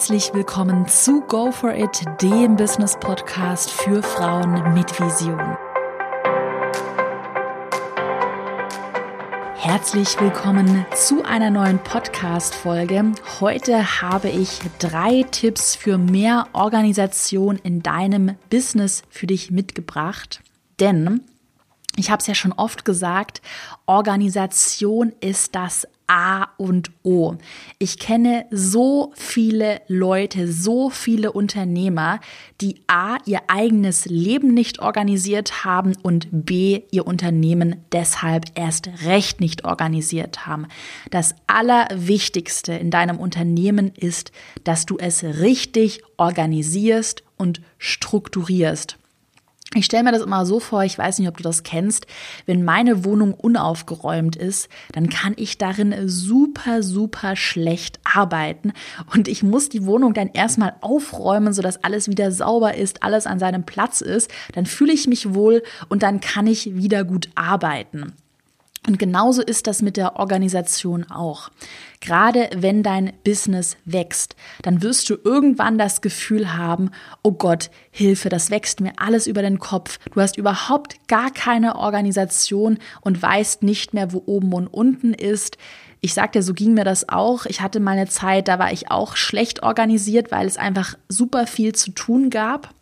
Herzlich willkommen zu Go For It, dem Business Podcast für Frauen mit Vision. Herzlich willkommen zu einer neuen Podcast-Folge. Heute habe ich drei Tipps für mehr Organisation in deinem Business für dich mitgebracht. Denn ich habe es ja schon oft gesagt, Organisation ist das A und O. Ich kenne so viele Leute, so viele Unternehmer, die A, ihr eigenes Leben nicht organisiert haben und B, ihr Unternehmen deshalb erst recht nicht organisiert haben. Das Allerwichtigste in deinem Unternehmen ist, dass du es richtig organisierst und strukturierst. Ich stelle mir das immer so vor, ich weiß nicht, ob du das kennst, wenn meine Wohnung unaufgeräumt ist, dann kann ich darin super, super schlecht arbeiten und ich muss die Wohnung dann erstmal aufräumen, sodass alles wieder sauber ist, alles an seinem Platz ist, dann fühle ich mich wohl und dann kann ich wieder gut arbeiten. Und genauso ist das mit der Organisation auch. Gerade wenn dein Business wächst, dann wirst du irgendwann das Gefühl haben, oh Gott, Hilfe, das wächst mir alles über den Kopf. Du hast überhaupt gar keine Organisation und weißt nicht mehr, wo oben und unten ist. Ich sagte, so ging mir das auch. Ich hatte mal eine Zeit, da war ich auch schlecht organisiert, weil es einfach super viel zu tun gab.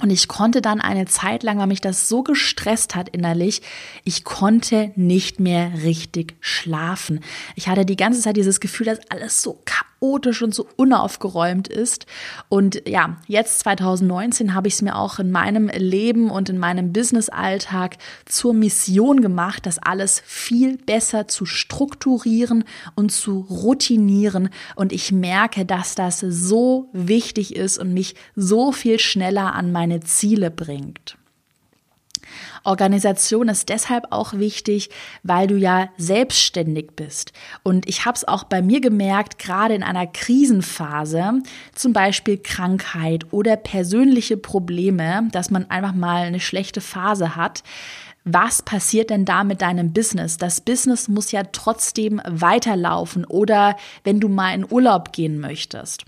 Und ich konnte dann eine Zeit lang, weil mich das so gestresst hat innerlich, ich konnte nicht mehr richtig schlafen. Ich hatte die ganze Zeit dieses Gefühl, dass alles so chaotisch und so unaufgeräumt ist. Und ja, jetzt 2019 habe ich es mir auch in meinem Leben und in meinem Business-Alltag zur Mission gemacht, das alles viel besser zu strukturieren und zu routinieren. Und ich merke, dass das so wichtig ist und mich so viel schneller an meine Ziele bringt. Organisation ist deshalb auch wichtig, weil du ja selbstständig bist. Und ich habe es auch bei mir gemerkt, gerade in einer Krisenphase, zum Beispiel Krankheit oder persönliche Probleme, dass man einfach mal eine schlechte Phase hat, was passiert denn da mit deinem Business? Das Business muss ja trotzdem weiterlaufen oder wenn du mal in Urlaub gehen möchtest.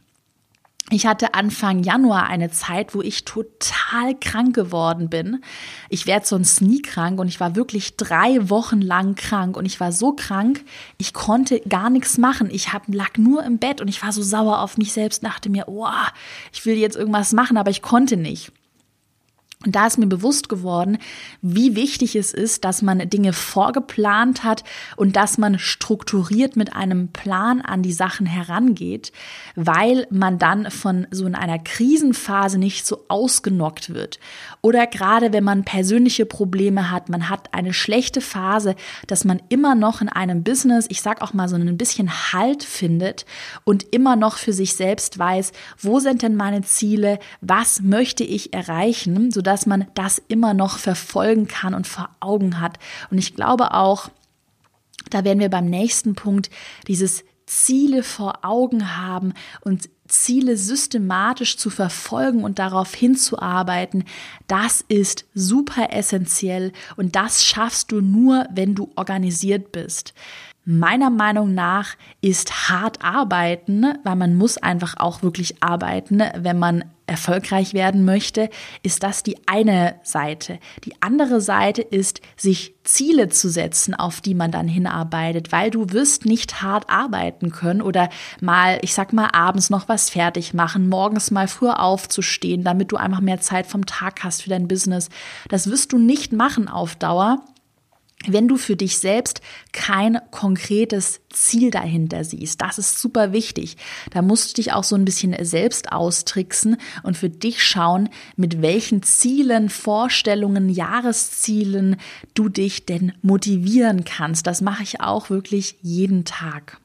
Ich hatte Anfang Januar eine Zeit, wo ich total krank geworden bin. Ich werde sonst nie krank und ich war wirklich drei Wochen lang krank und ich war so krank, ich konnte gar nichts machen. Ich hab, lag nur im Bett und ich war so sauer auf mich selbst, dachte mir, oh, ich will jetzt irgendwas machen, aber ich konnte nicht. Und da ist mir bewusst geworden, wie wichtig es ist, dass man Dinge vorgeplant hat und dass man strukturiert mit einem Plan an die Sachen herangeht, weil man dann von so in einer Krisenphase nicht so ausgenockt wird. Oder gerade wenn man persönliche Probleme hat, man hat eine schlechte Phase, dass man immer noch in einem Business, ich sag auch mal so ein bisschen Halt findet und immer noch für sich selbst weiß, wo sind denn meine Ziele, was möchte ich erreichen, sodass dass man das immer noch verfolgen kann und vor Augen hat. Und ich glaube auch, da werden wir beim nächsten Punkt dieses Ziele vor Augen haben und Ziele systematisch zu verfolgen und darauf hinzuarbeiten, das ist super essentiell und das schaffst du nur, wenn du organisiert bist. Meiner Meinung nach ist hart arbeiten, weil man muss einfach auch wirklich arbeiten, wenn man erfolgreich werden möchte, ist das die eine Seite. Die andere Seite ist, sich Ziele zu setzen, auf die man dann hinarbeitet, weil du wirst nicht hart arbeiten können oder mal, ich sag mal, abends noch was fertig machen, morgens mal früher aufzustehen, damit du einfach mehr Zeit vom Tag hast für dein Business. Das wirst du nicht machen auf Dauer wenn du für dich selbst kein konkretes Ziel dahinter siehst. Das ist super wichtig. Da musst du dich auch so ein bisschen selbst austricksen und für dich schauen, mit welchen Zielen, Vorstellungen, Jahreszielen du dich denn motivieren kannst. Das mache ich auch wirklich jeden Tag.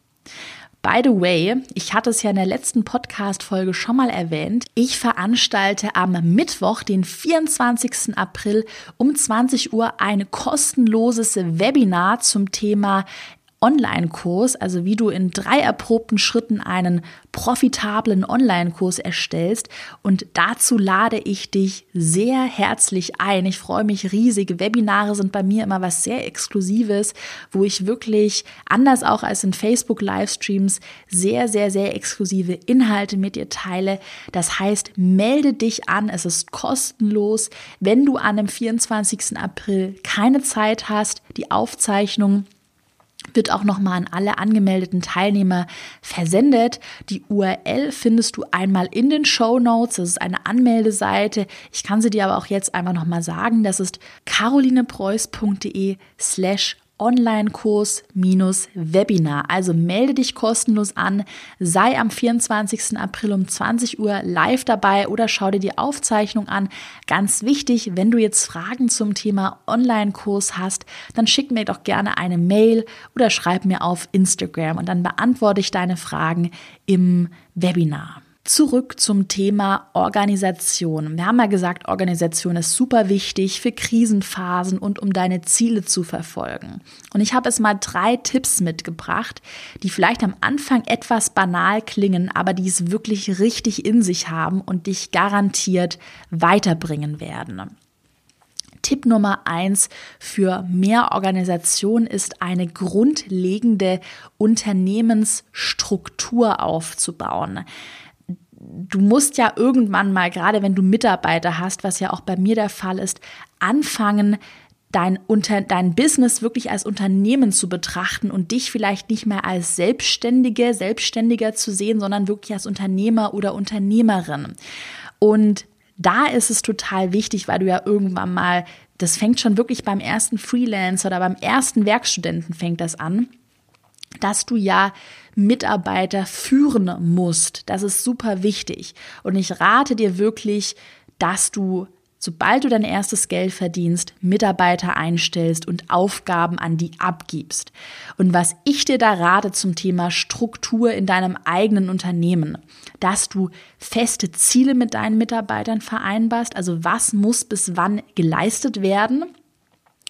By the way, ich hatte es ja in der letzten Podcast-Folge schon mal erwähnt. Ich veranstalte am Mittwoch, den 24. April um 20 Uhr ein kostenloses Webinar zum Thema Online-Kurs, also wie du in drei erprobten Schritten einen profitablen Online-Kurs erstellst. Und dazu lade ich dich sehr herzlich ein. Ich freue mich riesig. Webinare sind bei mir immer was sehr Exklusives, wo ich wirklich, anders auch als in Facebook-Livestreams, sehr, sehr, sehr exklusive Inhalte mit dir teile. Das heißt, melde dich an. Es ist kostenlos. Wenn du an dem 24. April keine Zeit hast, die Aufzeichnung wird auch nochmal an alle angemeldeten Teilnehmer versendet. Die URL findest du einmal in den Show Notes. Das ist eine Anmeldeseite. Ich kann sie dir aber auch jetzt einfach nochmal sagen. Das ist carolinepreuß.de slash Online-Kurs-Webinar. Also melde dich kostenlos an, sei am 24. April um 20 Uhr live dabei oder schau dir die Aufzeichnung an. Ganz wichtig, wenn du jetzt Fragen zum Thema Online-Kurs hast, dann schick mir doch gerne eine Mail oder schreib mir auf Instagram und dann beantworte ich deine Fragen im Webinar. Zurück zum Thema Organisation. Wir haben ja gesagt, Organisation ist super wichtig für Krisenphasen und um deine Ziele zu verfolgen. Und ich habe es mal drei Tipps mitgebracht, die vielleicht am Anfang etwas banal klingen, aber die es wirklich richtig in sich haben und dich garantiert weiterbringen werden. Tipp Nummer eins für mehr Organisation ist eine grundlegende Unternehmensstruktur aufzubauen du musst ja irgendwann mal, gerade wenn du Mitarbeiter hast, was ja auch bei mir der Fall ist, anfangen, dein, unter, dein Business wirklich als Unternehmen zu betrachten und dich vielleicht nicht mehr als Selbstständige, Selbstständiger zu sehen, sondern wirklich als Unternehmer oder Unternehmerin. Und da ist es total wichtig, weil du ja irgendwann mal, das fängt schon wirklich beim ersten Freelancer oder beim ersten Werkstudenten fängt das an, dass du ja Mitarbeiter führen musst. Das ist super wichtig. Und ich rate dir wirklich, dass du sobald du dein erstes Geld verdienst, Mitarbeiter einstellst und Aufgaben an die abgibst. Und was ich dir da rate zum Thema Struktur in deinem eigenen Unternehmen, dass du feste Ziele mit deinen Mitarbeitern vereinbarst, also was muss bis wann geleistet werden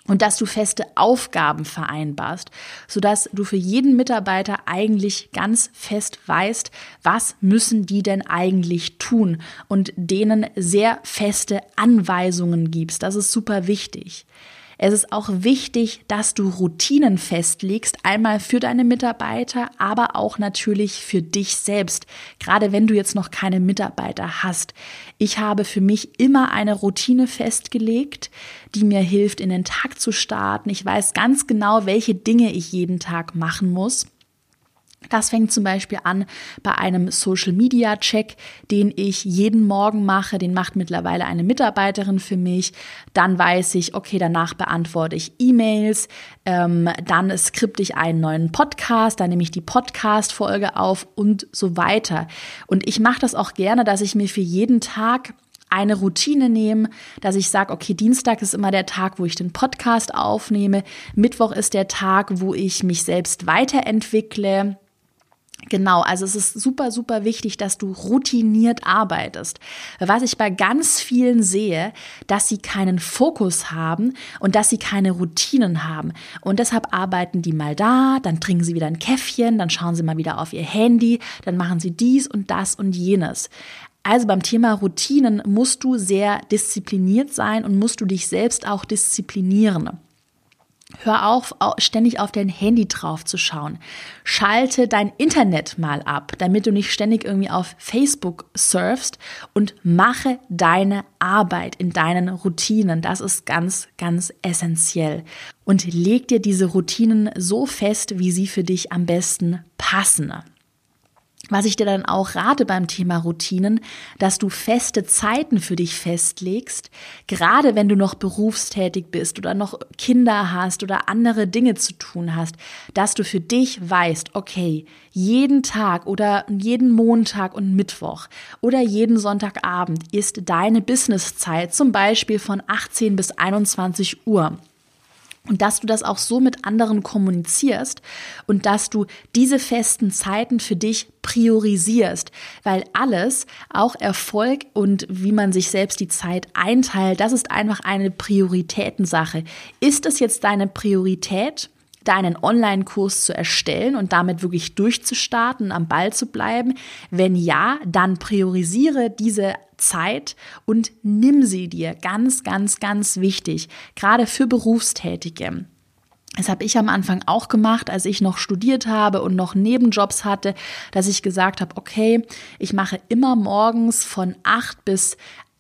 und dass du feste Aufgaben vereinbarst, sodass du für jeden Mitarbeiter eigentlich ganz fest weißt, was müssen die denn eigentlich tun und denen sehr feste Anweisungen gibst. Das ist super wichtig. Es ist auch wichtig, dass du Routinen festlegst, einmal für deine Mitarbeiter, aber auch natürlich für dich selbst, gerade wenn du jetzt noch keine Mitarbeiter hast. Ich habe für mich immer eine Routine festgelegt, die mir hilft, in den Tag zu starten. Ich weiß ganz genau, welche Dinge ich jeden Tag machen muss. Das fängt zum Beispiel an bei einem Social Media Check, den ich jeden Morgen mache. Den macht mittlerweile eine Mitarbeiterin für mich. Dann weiß ich, okay, danach beantworte ich E-Mails. Ähm, dann skripte ich einen neuen Podcast. Dann nehme ich die Podcast-Folge auf und so weiter. Und ich mache das auch gerne, dass ich mir für jeden Tag eine Routine nehme, dass ich sage, okay, Dienstag ist immer der Tag, wo ich den Podcast aufnehme, Mittwoch ist der Tag, wo ich mich selbst weiterentwickle, Genau, also es ist super, super wichtig, dass du routiniert arbeitest. Was ich bei ganz vielen sehe, dass sie keinen Fokus haben und dass sie keine Routinen haben. Und deshalb arbeiten die mal da, dann trinken sie wieder ein Käffchen, dann schauen sie mal wieder auf ihr Handy, dann machen sie dies und das und jenes. Also beim Thema Routinen musst du sehr diszipliniert sein und musst du dich selbst auch disziplinieren. Hör auf, ständig auf dein Handy drauf zu schauen. Schalte dein Internet mal ab, damit du nicht ständig irgendwie auf Facebook surfst und mache deine Arbeit in deinen Routinen. Das ist ganz, ganz essentiell. Und leg dir diese Routinen so fest, wie sie für dich am besten passen. Was ich dir dann auch rate beim Thema Routinen, dass du feste Zeiten für dich festlegst, gerade wenn du noch berufstätig bist oder noch Kinder hast oder andere Dinge zu tun hast, dass du für dich weißt, okay, jeden Tag oder jeden Montag und Mittwoch oder jeden Sonntagabend ist deine Businesszeit zum Beispiel von 18 bis 21 Uhr und dass du das auch so mit anderen kommunizierst und dass du diese festen Zeiten für dich priorisierst, weil alles, auch Erfolg und wie man sich selbst die Zeit einteilt, das ist einfach eine Prioritätensache. Ist es jetzt deine Priorität, deinen Online-Kurs zu erstellen und damit wirklich durchzustarten, am Ball zu bleiben? Wenn ja, dann priorisiere diese Zeit und nimm sie dir. Ganz, ganz, ganz wichtig. Gerade für Berufstätige. Das habe ich am Anfang auch gemacht, als ich noch studiert habe und noch Nebenjobs hatte, dass ich gesagt habe, okay, ich mache immer morgens von acht bis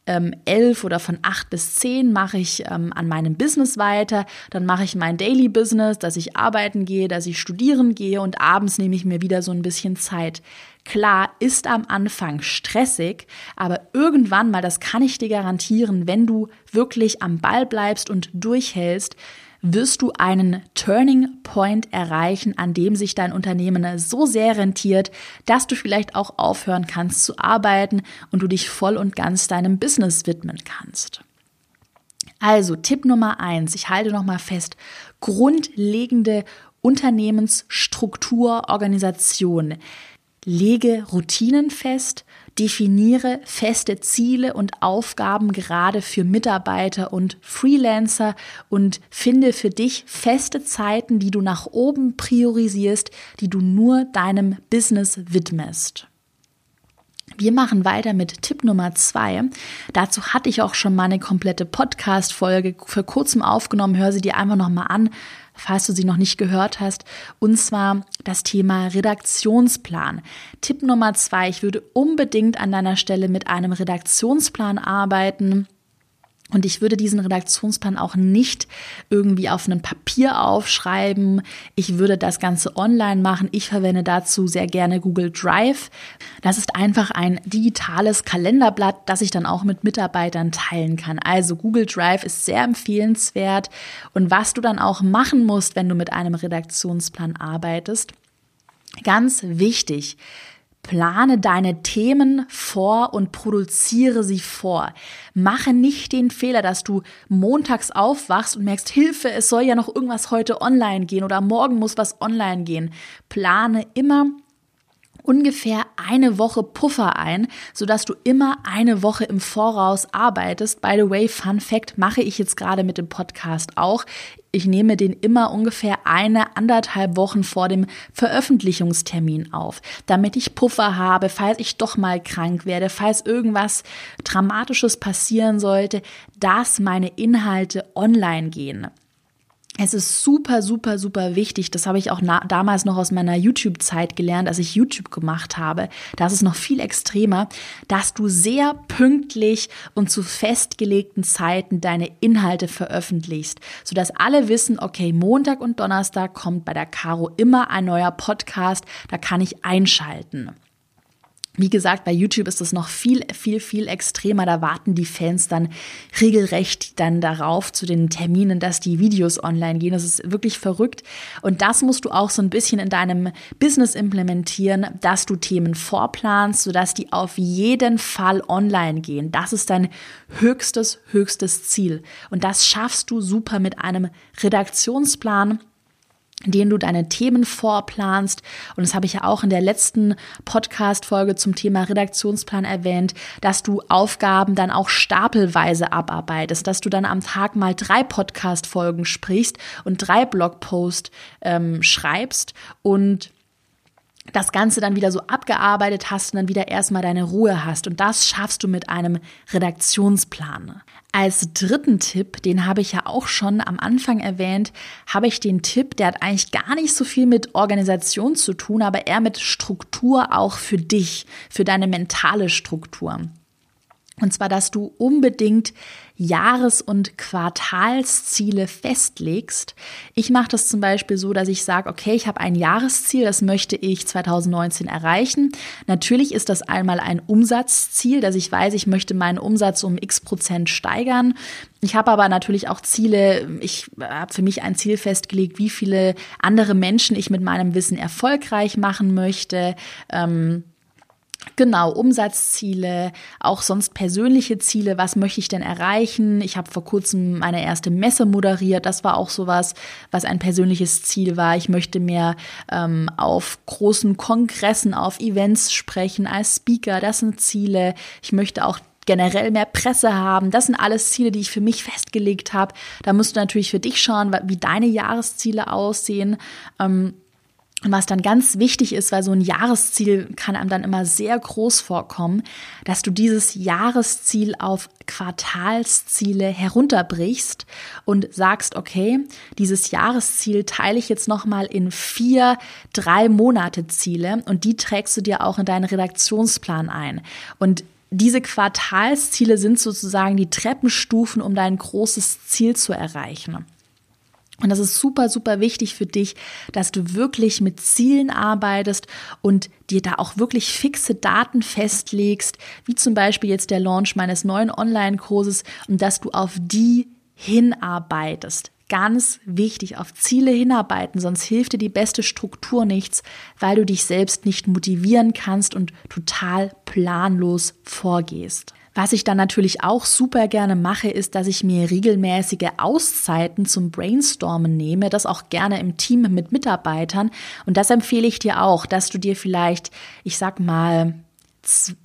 ähm, elf oder von acht bis zehn mache ich ähm, an meinem Business weiter. Dann mache ich mein Daily Business, dass ich arbeiten gehe, dass ich studieren gehe und abends nehme ich mir wieder so ein bisschen Zeit. Klar, ist am Anfang stressig, aber irgendwann mal, das kann ich dir garantieren, wenn du wirklich am Ball bleibst und durchhältst, wirst du einen Turning Point erreichen, an dem sich dein Unternehmen so sehr rentiert, dass du vielleicht auch aufhören kannst zu arbeiten und du dich voll und ganz deinem Business widmen kannst. Also Tipp Nummer eins, ich halte nochmal fest, grundlegende Unternehmensstruktur, Organisation. Lege Routinen fest, definiere feste Ziele und Aufgaben gerade für Mitarbeiter und Freelancer und finde für dich feste Zeiten, die du nach oben priorisierst, die du nur deinem Business widmest. Wir machen weiter mit Tipp Nummer zwei. Dazu hatte ich auch schon mal eine komplette Podcast-Folge vor kurzem aufgenommen. Hör sie dir einfach nochmal an falls du sie noch nicht gehört hast, und zwar das Thema Redaktionsplan. Tipp Nummer zwei, ich würde unbedingt an deiner Stelle mit einem Redaktionsplan arbeiten. Und ich würde diesen Redaktionsplan auch nicht irgendwie auf einem Papier aufschreiben. Ich würde das Ganze online machen. Ich verwende dazu sehr gerne Google Drive. Das ist einfach ein digitales Kalenderblatt, das ich dann auch mit Mitarbeitern teilen kann. Also Google Drive ist sehr empfehlenswert. Und was du dann auch machen musst, wenn du mit einem Redaktionsplan arbeitest, ganz wichtig, Plane deine Themen vor und produziere sie vor. Mache nicht den Fehler, dass du montags aufwachst und merkst, Hilfe, es soll ja noch irgendwas heute online gehen oder morgen muss was online gehen. Plane immer ungefähr eine Woche Puffer ein, sodass du immer eine Woche im Voraus arbeitest. By the way, Fun Fact mache ich jetzt gerade mit dem Podcast auch. Ich nehme den immer ungefähr eine, anderthalb Wochen vor dem Veröffentlichungstermin auf, damit ich Puffer habe, falls ich doch mal krank werde, falls irgendwas Dramatisches passieren sollte, dass meine Inhalte online gehen. Es ist super, super, super wichtig. Das habe ich auch damals noch aus meiner YouTube-Zeit gelernt, als ich YouTube gemacht habe. Das ist noch viel extremer, dass du sehr pünktlich und zu festgelegten Zeiten deine Inhalte veröffentlichst, sodass alle wissen, okay, Montag und Donnerstag kommt bei der Caro immer ein neuer Podcast, da kann ich einschalten. Wie gesagt, bei YouTube ist es noch viel, viel, viel extremer. Da warten die Fans dann regelrecht dann darauf zu den Terminen, dass die Videos online gehen. Das ist wirklich verrückt. Und das musst du auch so ein bisschen in deinem Business implementieren, dass du Themen vorplanst, sodass die auf jeden Fall online gehen. Das ist dein höchstes, höchstes Ziel. Und das schaffst du super mit einem Redaktionsplan den du deine Themen vorplanst. Und das habe ich ja auch in der letzten Podcast-Folge zum Thema Redaktionsplan erwähnt, dass du Aufgaben dann auch stapelweise abarbeitest, dass du dann am Tag mal drei Podcast-Folgen sprichst und drei Blogposts ähm, schreibst und das Ganze dann wieder so abgearbeitet hast und dann wieder erstmal deine Ruhe hast. Und das schaffst du mit einem Redaktionsplan. Als dritten Tipp, den habe ich ja auch schon am Anfang erwähnt, habe ich den Tipp, der hat eigentlich gar nicht so viel mit Organisation zu tun, aber eher mit Struktur auch für dich, für deine mentale Struktur. Und zwar, dass du unbedingt Jahres- und Quartalsziele festlegst. Ich mache das zum Beispiel so, dass ich sage, okay, ich habe ein Jahresziel, das möchte ich 2019 erreichen. Natürlich ist das einmal ein Umsatzziel, dass ich weiß, ich möchte meinen Umsatz um x Prozent steigern. Ich habe aber natürlich auch Ziele. Ich habe für mich ein Ziel festgelegt, wie viele andere Menschen ich mit meinem Wissen erfolgreich machen möchte. Ähm, Genau, Umsatzziele, auch sonst persönliche Ziele. Was möchte ich denn erreichen? Ich habe vor kurzem meine erste Messe moderiert. Das war auch sowas, was ein persönliches Ziel war. Ich möchte mehr ähm, auf großen Kongressen, auf Events sprechen als Speaker. Das sind Ziele. Ich möchte auch generell mehr Presse haben. Das sind alles Ziele, die ich für mich festgelegt habe. Da musst du natürlich für dich schauen, wie deine Jahresziele aussehen. Ähm, was dann ganz wichtig ist, weil so ein Jahresziel kann einem dann immer sehr groß vorkommen, dass du dieses Jahresziel auf Quartalsziele herunterbrichst und sagst, okay, dieses Jahresziel teile ich jetzt nochmal in vier, drei Monate Ziele und die trägst du dir auch in deinen Redaktionsplan ein. Und diese Quartalsziele sind sozusagen die Treppenstufen, um dein großes Ziel zu erreichen. Und das ist super, super wichtig für dich, dass du wirklich mit Zielen arbeitest und dir da auch wirklich fixe Daten festlegst, wie zum Beispiel jetzt der Launch meines neuen Online-Kurses und dass du auf die hinarbeitest. Ganz wichtig, auf Ziele hinarbeiten, sonst hilft dir die beste Struktur nichts, weil du dich selbst nicht motivieren kannst und total planlos vorgehst. Was ich dann natürlich auch super gerne mache, ist, dass ich mir regelmäßige Auszeiten zum Brainstormen nehme, das auch gerne im Team mit Mitarbeitern. Und das empfehle ich dir auch, dass du dir vielleicht, ich sag mal,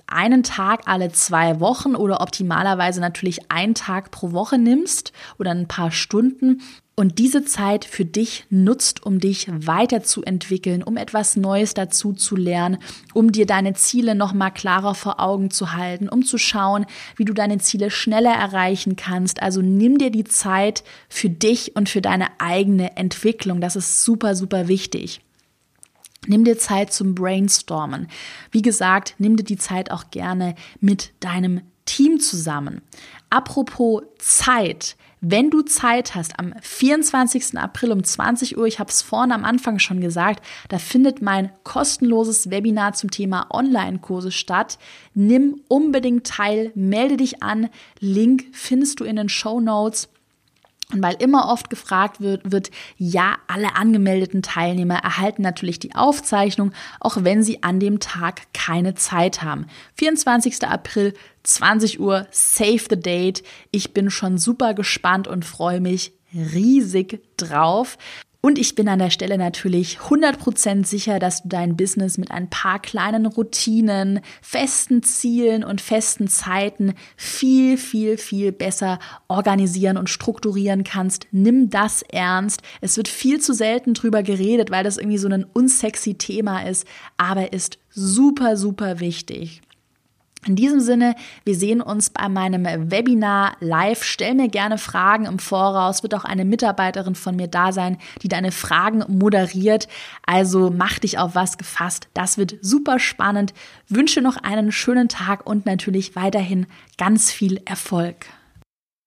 einen Tag alle zwei Wochen oder optimalerweise natürlich einen Tag pro Woche nimmst oder ein paar Stunden und diese Zeit für dich nutzt, um dich weiterzuentwickeln, um etwas Neues dazu zu lernen, um dir deine Ziele noch mal klarer vor Augen zu halten, um zu schauen, wie du deine Ziele schneller erreichen kannst. Also nimm dir die Zeit für dich und für deine eigene Entwicklung. Das ist super, super wichtig. Nimm dir Zeit zum Brainstormen. Wie gesagt, nimm dir die Zeit auch gerne mit deinem Team zusammen. Apropos Zeit. Wenn du Zeit hast, am 24. April um 20 Uhr, ich habe es vorne am Anfang schon gesagt, da findet mein kostenloses Webinar zum Thema Online-Kurse statt. Nimm unbedingt teil, melde dich an. Link findest du in den Show Notes. Und weil immer oft gefragt wird, wird, ja, alle angemeldeten Teilnehmer erhalten natürlich die Aufzeichnung, auch wenn sie an dem Tag keine Zeit haben. 24. April, 20 Uhr, save the date. Ich bin schon super gespannt und freue mich riesig drauf. Und ich bin an der Stelle natürlich 100% sicher, dass du dein Business mit ein paar kleinen Routinen, festen Zielen und festen Zeiten viel, viel, viel besser organisieren und strukturieren kannst. Nimm das ernst. Es wird viel zu selten drüber geredet, weil das irgendwie so ein unsexy Thema ist, aber ist super, super wichtig. In diesem Sinne, wir sehen uns bei meinem Webinar live. Stell mir gerne Fragen im Voraus. Wird auch eine Mitarbeiterin von mir da sein, die deine Fragen moderiert. Also mach dich auf was gefasst. Das wird super spannend. Wünsche noch einen schönen Tag und natürlich weiterhin ganz viel Erfolg.